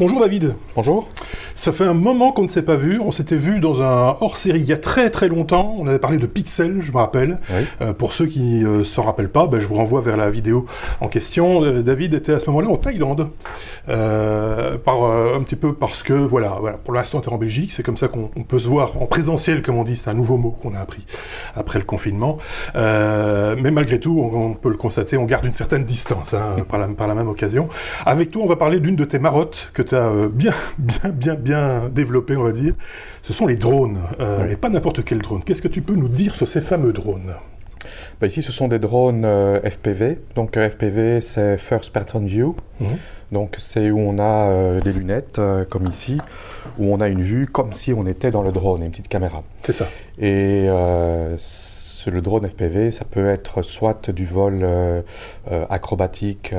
Bonjour David. Bonjour. Ça fait un moment qu'on ne s'est pas vu. On s'était vu dans un hors-série il y a très très longtemps. On avait parlé de Pixel, je me rappelle. Euh, pour ceux qui ne euh, s'en rappellent pas, ben, je vous renvoie vers la vidéo en question. Euh, David était à ce moment-là en Thaïlande. par, un petit peu parce que, voilà, voilà pour l'instant, tu es en Belgique. C'est comme ça qu'on peut se voir en présentiel, comme on dit. C'est un nouveau mot qu'on a appris après le confinement. mais malgré tout, on, peut le constater, on garde une certaine distance hein, par, la, par la même occasion. Avec toi, on va parler d'une de tes marottes que tu as bien, bien, bien, bien développé, on va dire, ce sont les drones. Euh, et pas n'importe quel drone. Qu'est-ce que tu peux nous dire sur ces fameux drones? Bah, Ici, ce sont des drones euh, FPV. Donc euh, FPV, c'est First Person View. Mhm. Donc c'est où on a des lunettes, comme ici, où on a une vue comme si on était dans le drone, une petite caméra. C'est ça. Et le drone FPV, ça peut être soit du vol acrobatique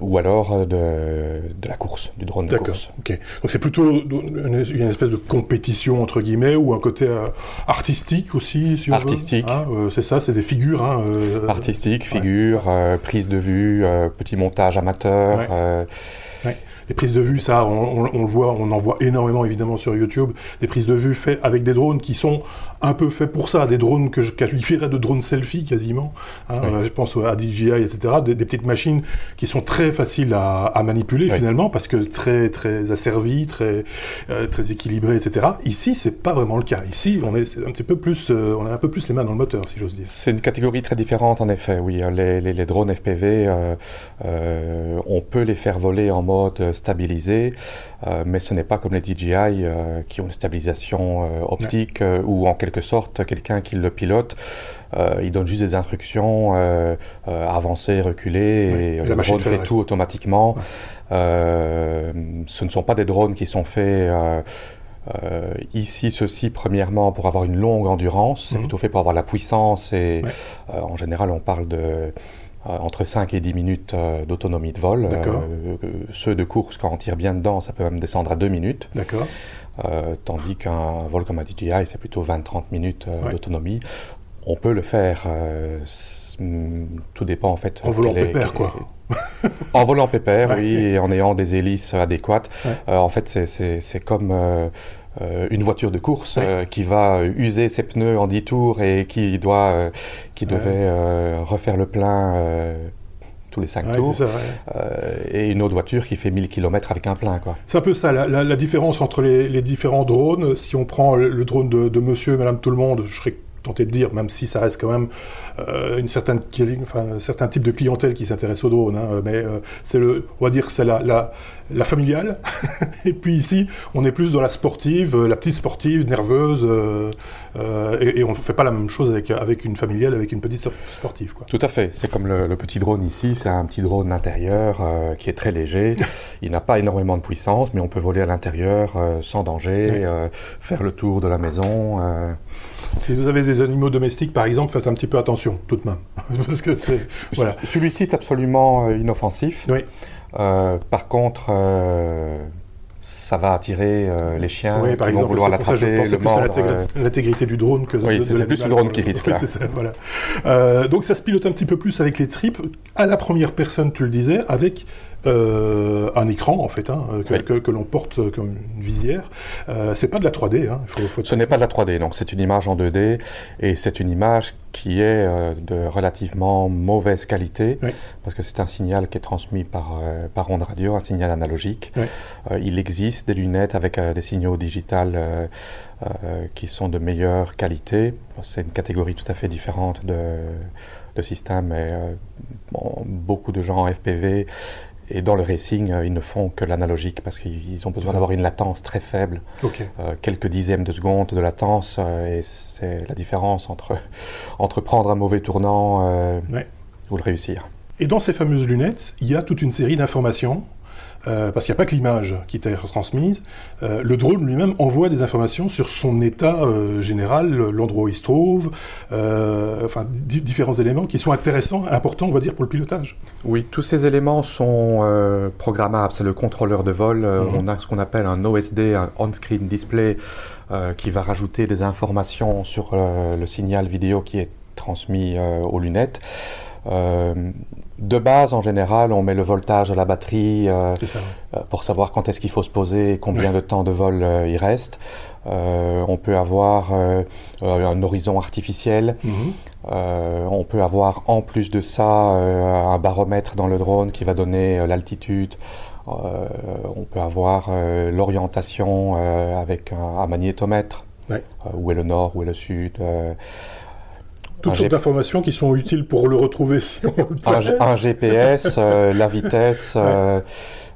ou alors euh, de, la course, du drone de course. ok. Donc c'est plutôt une, espèce de compétition entre guillemets ou un côté euh, artistique aussi, si Artistique. Hein, euh, c'est ça, c'est des figures. Hein, artistique, figures, prise de vue, petit montage amateur. Les prises de vue, ça, on, le voit, on en voit énormément évidemment sur YouTube, des prises de vue faites avec des drones qui sont un peu faits pour ça, des drones que je qualifierais de drones selfie quasiment. Hein, euh, je pense à DJI, etc. Des, petites machines qui sont très faciles à, manipuler finalement parce que très très asservies, très euh, très équilibrées, etc. Ici, c'est pas vraiment le cas. Ici, on est un petit peu plus, euh, on a un peu plus les mains dans le moteur, si j'ose dire. C'est une catégorie très différente en effet. Oui, les, les, les drones FPV, on peut les faire voler en mode stabilisé, euh, mais ce n'est pas comme les DJI euh, qui ont une stabilisation euh, optique ou en quelque sorte quelqu'un qui le pilote. il donne juste des instructions, avancer, reculer, et, le drone fait tout automatiquement. ce ne sont pas des drones qui sont faits ici, ceci, premièrement, pour avoir une longue endurance, c'est mhm. plutôt fait pour avoir la puissance et en général, on parle de euh, entre 5 et 10 minutes euh, d'autonomie de vol. Euh, ceux de course, quand on tire bien dedans, ça peut même descendre à 2 minutes. D'accord. tandis qu'un vol comme un DJI, c'est plutôt 20-30 minutes d'autonomie. On peut le faire. Mm, tout dépend en fait. En volant pépère, quoi. en volant pépère, oui, et en ayant des hélices adéquates. en fait, c'est comme euh, une voiture de course euh, qui va user ses pneus en 10 tours et qui, doit, euh, qui devait refaire le plein tous les 5 tours, et une autre voiture qui fait 1000 km avec un plein. C'est un peu ça, la, différence entre les, différents drones. Si on prend le, drone de, de monsieur et madame tout le monde, je serais tenté de dire, même si ça reste quand même euh, une certaine, enfin, un certain type de clientèle qui s'intéresse aux drones. Hein, mais euh, c'est le, on va dire, c'est la, la, la, familiale. et puis ici, on est plus dans la sportive, euh, la petite sportive, nerveuse. et, on ne fait pas la même chose avec, avec une familiale, avec une petite sportive. Quoi. Tout à fait. C'est comme le, petit drone ici. C'est un petit drone intérieur qui est très léger. Il n'a pas énormément de puissance, mais on peut voler à l'intérieur sans danger, faire le tour de la maison. Si vous avez des animaux domestiques, par exemple, faites un petit peu attention, tout de même. Parce que c'est, voilà. Celui-ci est absolument euh, inoffensif. Oui. Euh, par contre, euh, ça va attirer les chiens oui, par qui exemple, vont vouloir l'attraper, le mordre. L'intégrité du drone que Oui, c'est plus le drone qui risque. Ça, voilà. donc ça se pilote un petit peu plus avec les tripes, à la première personne, tu le disais, avec euh, un écran en fait, hein, que, l'on porte comme une visière. Euh, c'est pas de la 3D. Hein, Ce n'est pas de la 3D, donc c'est une image en 2D et c'est une image qui est euh, de relativement mauvaise qualité parce que c'est un signal qui est transmis par, par onde radio, un signal analogique. il existe des lunettes avec des signaux digitales qui sont de meilleure qualité. C'est une catégorie tout à fait différente de, de système. Et, beaucoup de gens en FPV et dans le racing, euh, ils ne font que l'analogique parce qu'ils ont besoin d'avoir une latence très faible, euh, quelques dixièmes de seconde de latence, euh, et c'est la différence entre, entre prendre un mauvais tournant ou le réussir. Et dans ces fameuses lunettes, il y a toute une série d'informations euh, parce qu'il n'y a pas que l'image qui est retransmise. Euh, le drone lui-même envoie des informations sur son état euh, général, l'endroit où il se trouve, enfin différents éléments qui sont intéressants, importants, on va dire, pour le pilotage. Oui, tous ces éléments sont programmables. C'est le contrôleur de vol. Mhm. On a ce qu'on appelle un OSD, un on-screen display, qui va rajouter des informations sur le signal vidéo qui est transmis aux lunettes. De base, en général, on met le voltage de la batterie pour savoir quand est-ce qu'il faut se poser et combien de temps de vol il reste. on peut avoir un horizon artificiel. Mhm. on peut avoir en plus de ça un baromètre dans le drone qui va donner l'altitude, euh, on peut avoir euh, l'orientation euh, avec un, magnétomètre, où est le nord, où est le sud. Toutes sortes d'informations qui sont utiles pour le retrouver si on le un, GPS, la vitesse,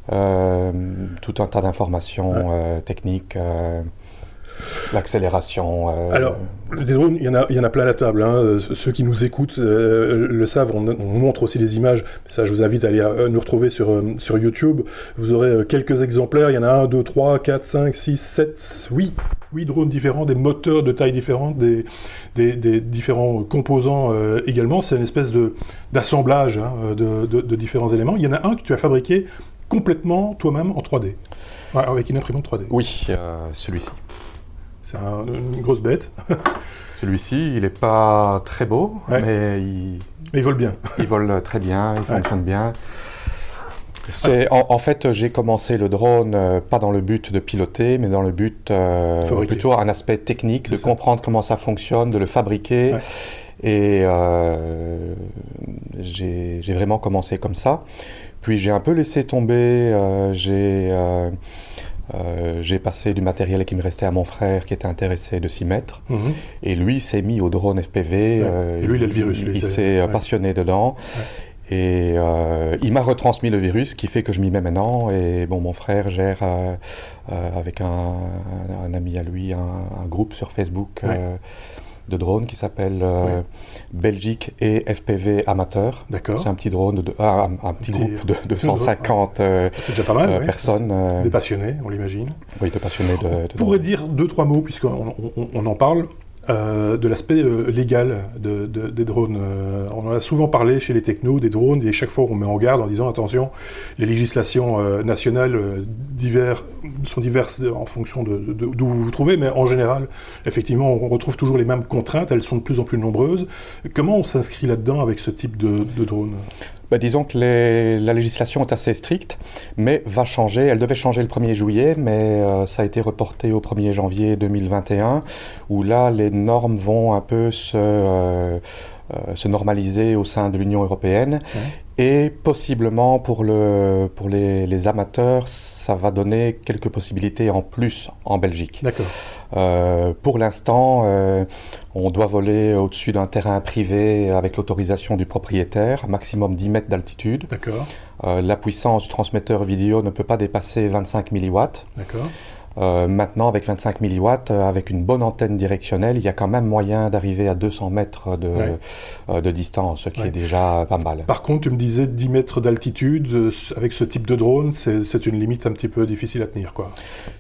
tout un tas d'informations techniques. L'accélération. Euh, Alors, des drones, il y, en a, il y en a plein à la table. Hein. Ceux qui nous écoutent euh, le savent. On, montre aussi des images. Ça, je vous invite à aller euh, nous retrouver sur, sur YouTube. Vous aurez quelques exemplaires. Il y en a 1, 2, 3, 4, 5, 6, 7, 8. 8 drones différents, des moteurs de taille différente, des, des, différents composants également. C'est une espèce d'assemblage hein, de, de, différents éléments. Il y en a un que tu as fabriqué complètement toi-même en 3D, avec une imprimante 3D. Oui, celui-ci. C'est une grosse bête. Celui-ci, il n'est pas très beau, mais il... il vole bien. il vole très bien, il fonctionne bien. C'est en, fait j'ai commencé le drone euh, pas dans le but de piloter, mais dans le but euh, plutôt un aspect technique, de comprendre comment ça fonctionne, de le fabriquer. Et euh, j'ai vraiment commencé comme ça. Puis j'ai un peu laissé tomber. j'ai euh, j'ai passé du matériel qui me restait à mon frère qui était intéressé de s'y mettre. Mhm. Et lui s'est mis au drone FPV. Euh, lui, il a le virus. il s'est passionné dedans. Et il m'a retransmis le virus, qui fait que je m'y mets maintenant. Et bon, mon frère gère avec un, ami à lui un, groupe sur Facebook de drones qui s'appelle euh, Belgique et FPV Amateur. D'accord. C'est un petit drone, de, ah, un, petit, groupe de 250 euh, personnes. Des passionnés, on l'imagine. Oui, de passionnés de. On pourrait dire deux, trois mots, puisqu'on on en parle. Euh, de l'aspect euh, légal des drones. Euh, on en a souvent parlé chez les technos des drones et chaque fois on met en garde en disant attention, les législations nationales divers, sont diverses en fonction d'où vous vous trouvez, mais en général, effectivement, on retrouve toujours les mêmes contraintes, elles sont de plus en plus nombreuses. Comment on s'inscrit là-dedans avec ce type de, de drone? Bah, disons que la législation est assez stricte, mais va changer. Elle devait changer le 1er juillet, mais euh, ça a été reporté au 1er janvier 2021, où là, les normes vont un peu se, euh, euh, se normaliser au sein de l'Union européenne. Et possiblement pour, le, pour les, les, amateurs, ça va donner quelques possibilités en plus en Belgique. D'accord. Euh, pour l'instant, euh, on doit voler au-dessus d'un terrain privé avec l'autorisation du propriétaire, maximum 10 mètres d'altitude. D'accord. Euh, la puissance du transmetteur vidéo ne peut pas dépasser 25 milliwatts. D'accord. Euh, maintenant, avec 25 milliwatts, euh, avec une bonne antenne directionnelle, il y a quand même moyen d'arriver à 200 mètres de, euh, de distance, ce qui est déjà pas mal. Par contre, tu me disais 10 mètres d'altitude, avec ce type de drone, c'est une limite un petit peu difficile à tenir, quoi.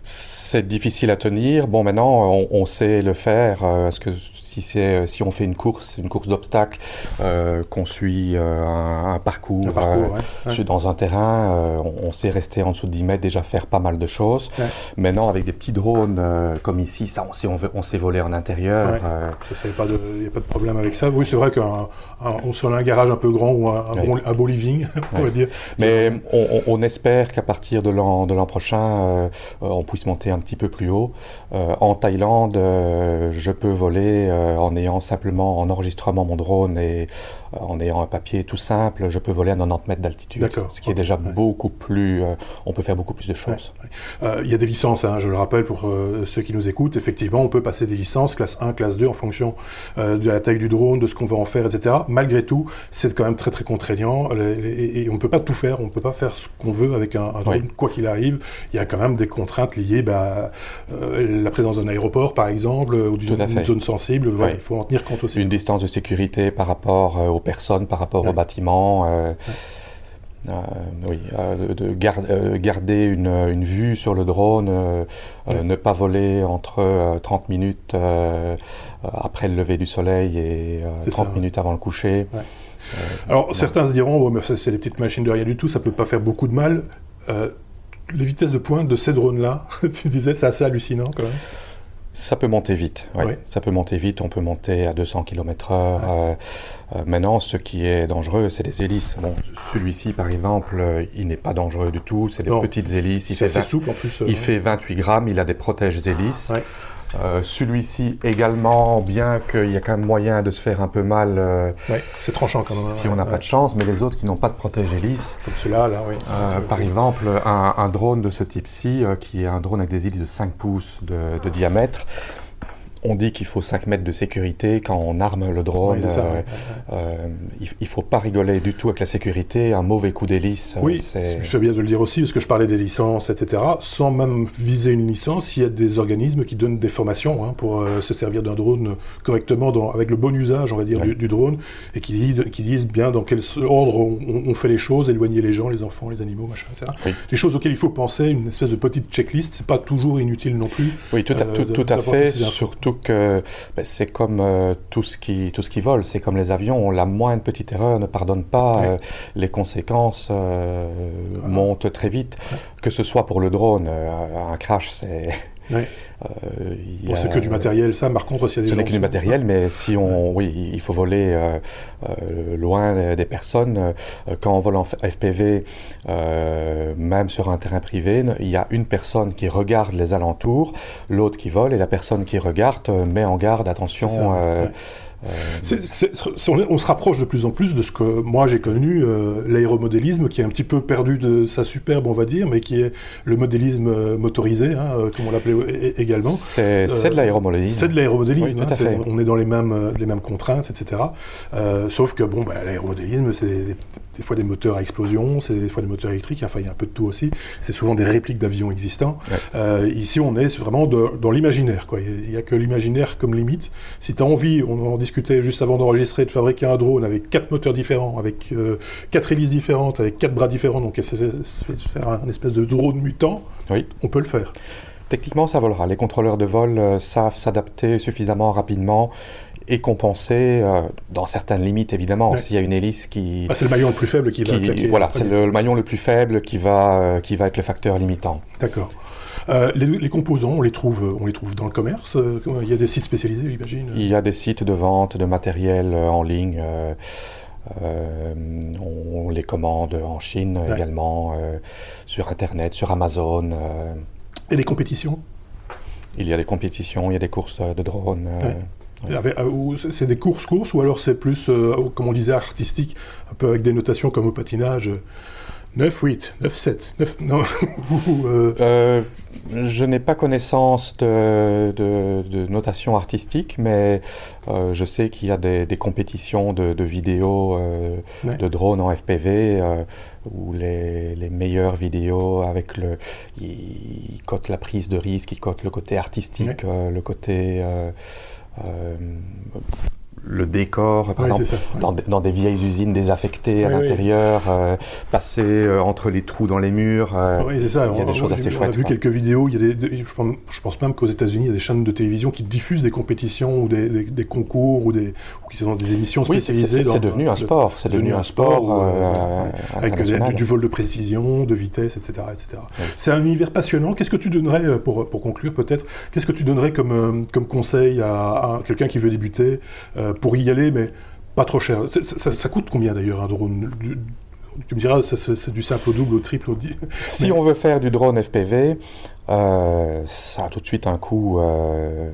C'est difficile à tenir. Bon, maintenant, on, on sait le faire. Est-ce que si, euh, si on fait une course, une course d'obstacles, euh, qu'on suit euh, un, parcours, dans un terrain, on, sait rester en dessous de 10 mètres, déjà faire pas mal de choses. Maintenant, avec des petits drones comme ici, ça, on sait, on, on sait voler en intérieur. Il n'y a pas de problème avec ça. Oui, c'est vrai qu'on a un garage un peu grand ou un, un, beau, living, on va dire. Mais on, espère qu'à partir de l'an prochain, on puisse monter un petit peu plus haut. en Thaïlande, je peux voler en ayant simplement en enregistrement mon drone et euh, en ayant un papier tout simple, je peux voler à 90 mètres d'altitude. Ce qui est déjà beaucoup plus. Euh, on peut faire beaucoup plus de choses. Il y a des licences, hein, je le rappelle pour ceux qui nous écoutent. Effectivement, on peut passer des licences, classe 1, classe 2, en fonction de la taille du drone, de ce qu'on va en faire, etc. Malgré tout, c'est quand même très très contraignant et, on ne peut pas tout faire. On ne peut pas faire ce qu'on veut avec un, drone, quoi qu'il arrive. Il y a quand même des contraintes liées bah, à la présence d'un aéroport, par exemple, ou d'une zone sensible il faut en tenir compte aussi. Une distance de sécurité par rapport euh, aux personnes, par rapport aux bâtiments. Euh, euh, oui, de garder une, vue sur le drone, ne pas voler entre 30 minutes après le lever du soleil et 30 minutes avant le coucher. Alors certains se diront, mais c'est des petites machines de rien du tout, ça peut pas faire beaucoup de mal. les vitesses de pointe de ces drones-là, tu disais, c'est assez hallucinant quand même. Ça peut monter vite, oui. Ça peut monter vite, on peut monter à 200 km/h. Euh, euh, maintenant, ce qui est dangereux, c'est les hélices. Bon, celui-ci, par exemple, euh, il n'est pas dangereux du tout. C'est des petites hélices. Il fait souple en plus. il fait 28 grammes. Il a des protèges hélices. Euh, celui-ci également, bien qu'il y a quand même moyen de se faire un peu mal. Euh, c'est tranchant quand même. Si on n'a pas de chance, mais les autres qui n'ont pas de protège hélice. Comme celui-là, là, oui. Euh, par exemple, un, drone de ce type-ci, qui est un drone avec des hélices de 5 pouces de diamètre, on dit qu'il faut 5 mètres de sécurité quand on arme le drone. Euh, euh, il ne faut pas rigoler du tout avec la sécurité. Un mauvais coup d'hélice. Euh, oui, je fais bien de le dire aussi, parce que je parlais des licences, etc. Sans même viser une licence, il y a des organismes qui donnent des formations hein, pour se servir d'un drone correctement, avec le bon usage, on va dire, du, drone, et qui, qui, disent bien dans quel ordre on, fait les choses, éloigner les gens, les enfants, les animaux, machin, etc. Des choses auxquelles il faut penser, une espèce de petite checklist. C'est pas toujours inutile non plus. Oui, tout à, tout à fait. Surtout que ben, c'est comme euh, tout, ce qui, tout ce qui vole, c'est comme les avions, la moindre petite erreur ne pardonne pas, euh, les conséquences euh, montent très vite, que ce soit pour le drone, un crash c'est... Euh, c'est que du matériel, ça. Par contre, s'il y a des Ce n'est que du matériel, mais si on, oui, il faut voler euh, euh, loin des personnes. quand on vole en FPV, même sur un terrain privé, il y a une personne qui regarde les alentours, l'autre qui vole, et la personne qui regarde met en garde, attention. Euh, on, se rapproche de plus en plus de ce que moi j'ai connu, euh, l'aéromodélisme, qui est un petit peu perdu de sa superbe, on va dire, mais qui est le modélisme euh, motorisé, hein, comme on l'appelait également. C'est de l'aéromodélisme. C'est de l'aéromodélisme. Hein, on est dans les mêmes, les mêmes contraintes, etc. sauf que bon, bah, l'aéromodélisme, c'est des fois des moteurs à explosion, c'est des fois des moteurs électriques, enfin il y a un peu de tout aussi. C'est souvent des répliques d'avions existants. Ici, on est vraiment dans l'imaginaire. Il n'y a, que l'imaginaire comme limite. Si tu as envie, on en discutait juste avant d'enregistrer, de fabriquer un drone avec quatre moteurs différents, avec euh, quatre hélices différentes, avec quatre bras différents, donc faire un espèce de drone mutant, oui. on peut le faire. Techniquement, ça volera. Les contrôleurs de vol euh, savent s'adapter suffisamment rapidement et compenser euh, dans certaines limites évidemment. S'il y a une hélice qui, ah, c'est le maillon le plus faible qui, va. Voilà, c'est le, maillon le plus faible qui va euh, qui va être le facteur limitant. D'accord. Euh, les, composants, on les trouve, on les trouve dans le commerce. il y a des sites spécialisés, j'imagine. Il y a des sites de vente de matériel en ligne. on, les commande en Chine également, sur Internet, sur Amazon. Et les compétitions? Il y a des compétitions, il y a des courses de drones. Euh, c'est des courses-courses ou alors c'est plus, euh, comme on disait, artistique, un peu avec des notations comme au patinage 9, 8, 9, 7, 9, non. Euh, je n'ai pas connaissance de, de, notation artistique, mais je sais qu'il y a des, compétitions de, vidéos de drones en FPV où les, les, meilleures vidéos avec le. Ils, cotent la prise de risque, ils cotent le côté artistique, le côté. Euh, le décor, par exemple, dans, des vieilles usines désaffectées à l'intérieur, euh, passer euh, entre les trous dans les murs. oui, c'est ça. Il y a des choses assez chouettes. On a vu quelques vidéos. Il y a des, je, pense, même qu'aux États-Unis, il y a des chaînes de télévision qui diffusent des compétitions ou des, des, concours ou, des, qui sont des émissions spécialisées. c'est devenu un sport. C'est devenu un sport. avec du, vol de précision, de vitesse, etc. etc. C'est un univers passionnant. Qu'est-ce que tu donnerais, pour, pour conclure peut-être, qu'est-ce que tu donnerais comme, comme conseil à, à quelqu'un qui veut débuter pour y aller, mais pas trop cher. Ça, coûte combien d'ailleurs un drone Tu me diras, c'est du simple au double, au triple, au dix. Si on veut faire du drone FPV, euh, ça a tout de suite un coût. Euh,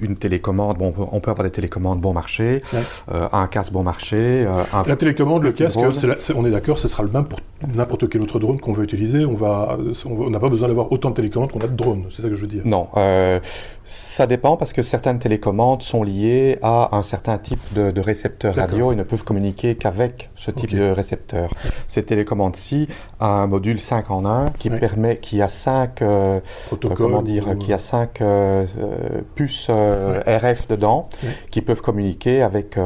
une télécommande, bon, on peut avoir des télécommandes bon marché, euh, un casque bon marché. la télécommande, le casque, on est d'accord, ce sera le même pour n'importe quel autre drone qu'on veut utiliser. On va, on n'a pas besoin d'avoir autant de télécommandes qu'on a de drones. C'est ça que je veux dire. Non, ça dépend parce que certaines télécommandes sont liées à un certain type de, récepteur radio et ne peuvent communiquer qu'avec ce type de récepteur. Ces télécommandes-ci a un module 5 en 1 qui permet, qui a 5 euh, comment dire, qui a cinq euh, euh, puces RF dedans qui peuvent communiquer avec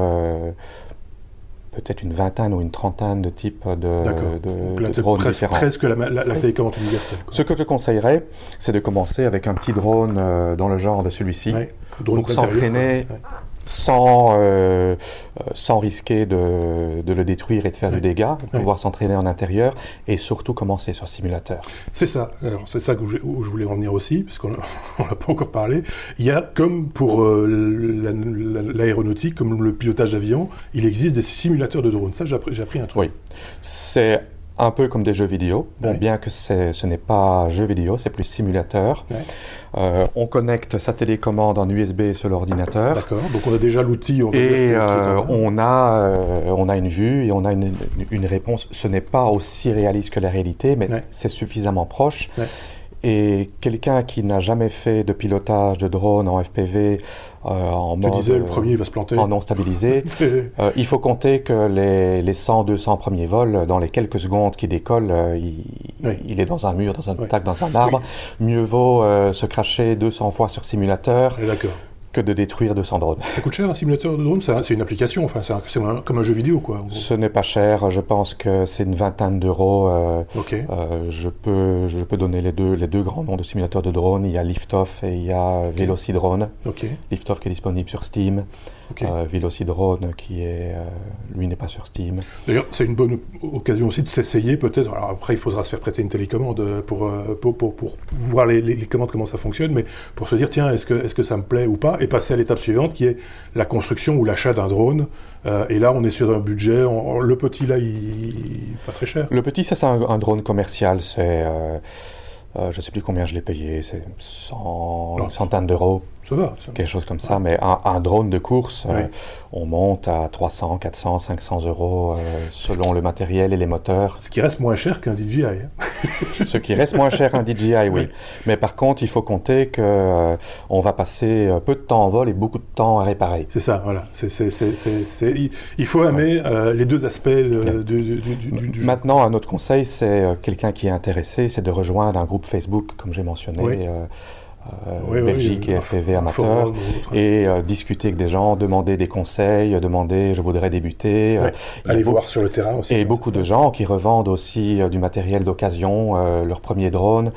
peut-être une vingtaine ou une trentaine de types de, de, drones presque, différents. Presque la, la, télécommande universelle. Ce que je conseillerais, c'est de commencer avec un petit drone dans le genre de celui-ci. Pour s'entraîner sans, euh, sans risquer de, de, le détruire et de faire du dégât, pouvoir s'entraîner en intérieur et surtout commencer sur simulateur. C'est ça, alors c'est ça que je, où je voulais en venir aussi, puisqu'on n'a pas encore parlé. Il y a, comme pour l'aéronautique, comme le pilotage d'avion, il existe des simulateurs de drones. Ça, j'ai appris, appris un truc. Oui, c'est un peu comme des jeux vidéo, bien que ce n'est pas jeu vidéo, c'est plus simulateur. Euh, on connecte sa télécommande en USB sur l'ordinateur. D'accord, donc on a déjà l'outil. Et euh, on, a, euh, on a une vue et on a une, une réponse. Ce n'est pas aussi réaliste que la réalité, mais c'est suffisamment proche. Et quelqu'un qui n'a jamais fait de pilotage de drone en FPV euh, en mode, disais, le premier va se planter. En non stabilisé, euh, il faut compter que les, les 100-200 premiers vols, dans les quelques secondes qui décollent, euh, il, est dans un mur, dans un tac, dans un arbre. Mieux vaut se cracher 200 fois sur simulateur. D'accord que de détruire 200 drones. Ça coûte cher un simulateur de drone C'est une application, enfin c'est comme un jeu vidéo quoi. Ce n'est pas cher, je pense que c'est une vingtaine d'euros. Euh, euh, je, peux, je peux donner les deux, les deux grands noms de simulateurs de drone. Il y a Liftoff et il y a Velocidrone. Liftoff qui est disponible sur Steam. Okay. Euh, qui est, euh, lui n'est pas sur Steam. D'ailleurs, c'est une bonne occasion aussi de s'essayer peut-être. Alors après, il faudra se faire prêter une télécommande euh, pour, pour, pour, voir les, les, commandes, comment ça fonctionne, mais pour se dire, tiens, est-ce que, est que ça me plaît ou pas, et passer à l'étape suivante qui est la construction ou l'achat d'un drone. et là, on est sur un budget. le petit, là, il, pas très cher. Le petit, ça, c'est un, drone commercial. C'est. je ne sais plus combien je l'ai payé, c'est 100, une centaine d'euros. Ça va, Quelque chose comme ça, mais un, drone de course, euh, on monte à 300, 400, 500 euros euh, selon le matériel et les moteurs. Ce qui reste moins cher qu'un DJI. Hein. Ce qui reste moins cher qu'un DJI, oui. Mais par contre, il faut compter qu'on euh, on va passer peu de temps en vol et beaucoup de temps à réparer. C'est ça, voilà. il faut aimer les deux aspects du, jeu. Maintenant, un autre conseil, c'est quelqu'un qui est intéressé, c'est de rejoindre un groupe Facebook, comme j'ai mentionné. Euh, Belgique et FPV amateur, et euh, discuter avec des gens, demander des conseils, demander je voudrais débuter. Euh, Aller voir sur le terrain aussi. Et beaucoup de gens qui revendent aussi du matériel d'occasion, leur premier drone.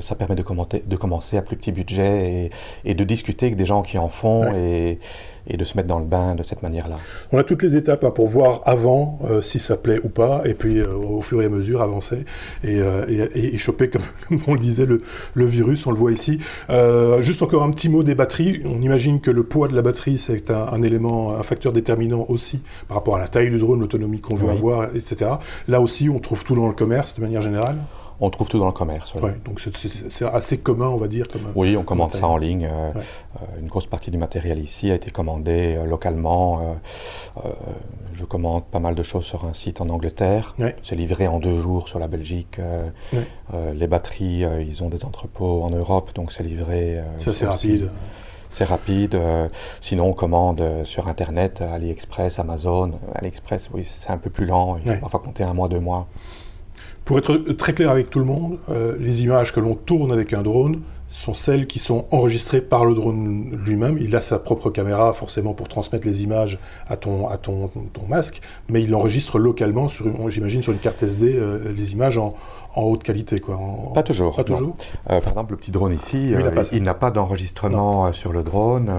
ça permet de, commenter, de commencer à plus petit budget et, et, de discuter avec des gens qui en font. Et, et de se mettre dans le bain de cette manière-là. On a toutes les étapes hein, pour voir avant euh, si ça plaît ou pas, et puis euh, au fur et à mesure avancer et, euh, et, et choper, comme, on le disait, le, le, virus, on le voit ici. juste encore un petit mot des batteries. On imagine que le poids de la batterie, c'est un, un, élément, un facteur déterminant aussi par rapport à la taille du drone, l'autonomie qu'on veut avoir, etc. Là aussi, on trouve tout dans le commerce de manière générale on trouve tout dans le commerce. donc c'est assez commun, on va dire. Comme, oui, on commande ça en ligne. Euh, euh, une grosse partie du matériel ici a été commandé euh, localement. je commande pas mal de choses sur un site en Angleterre. C'est livré en deux jours sur la Belgique. les batteries, ils ont des entrepôts en Europe, donc c'est livré. c'est assez rapide. C'est rapide. sinon, on commande sur Internet, AliExpress, Amazon. AliExpress, oui, c'est un peu plus lent. Il faut parfois compter un mois, deux mois. Pour être très clair avec tout le monde, euh, les images que l'on tourne avec un drone sont celles qui sont enregistrées par le drone lui-même. Il a sa propre caméra forcément pour transmettre les images à ton, à ton, ton masque, mais il enregistre localement, j'imagine, sur une carte SD, euh, les images en, en, haute qualité. Quoi, pas toujours. Pas toujours. Euh, par exemple, le petit drone ici, il n'a pas, d'enregistrement sur le drone.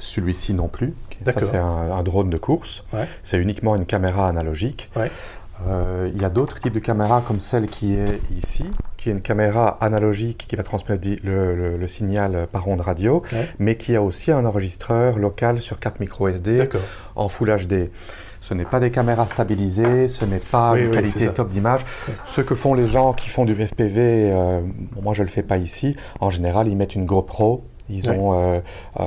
Celui-ci non plus. Ça, c'est un, drone de course. C'est uniquement une caméra analogique. Ouais. Euh, il y a d'autres types de caméras comme celle qui est ici, qui est une caméra analogique qui va transmettre le, signal par onde radio, mais qui a aussi un enregistreur local sur carte micro SD en Full HD. Ce n'est pas des caméras stabilisées, ce n'est pas une qualité top d'image. Ce que font les gens qui font du FPV, euh, moi je ne le fais pas ici, en général ils mettent une GoPro ils ont euh, euh,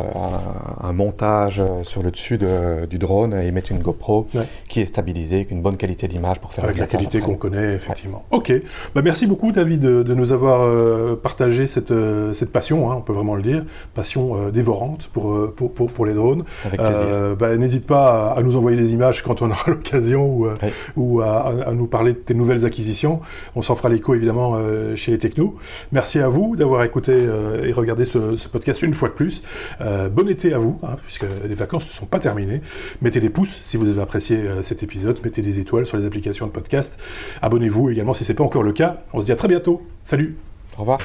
un, montage euh, sur le dessus du drone et ils mettent une GoPro qui est stabilisée avec une bonne qualité d'image pour faire avec la qualité qu'on connaît effectivement. Ok, bah, merci beaucoup David de, nous avoir partagé cette, cette passion, hein, on peut vraiment le dire, passion dévorante pour, pour, pour, les drones. Avec plaisir. Bah, n'hésite pas à, nous envoyer des images quand on aura l'occasion ou, ou à, à, nous parler de tes nouvelles acquisitions. On s'en fera l'écho évidemment chez les technos. Merci à vous d'avoir écouté et regardé ce, ce podcast une fois de plus. Euh, bon été à vous, hein, puisque les vacances ne sont pas terminées. Mettez des pouces si vous avez apprécié euh, cet épisode, mettez des étoiles sur les applications de podcast. Abonnez-vous également si ce n'est pas encore le cas. On se dit à très bientôt. Salut Au revoir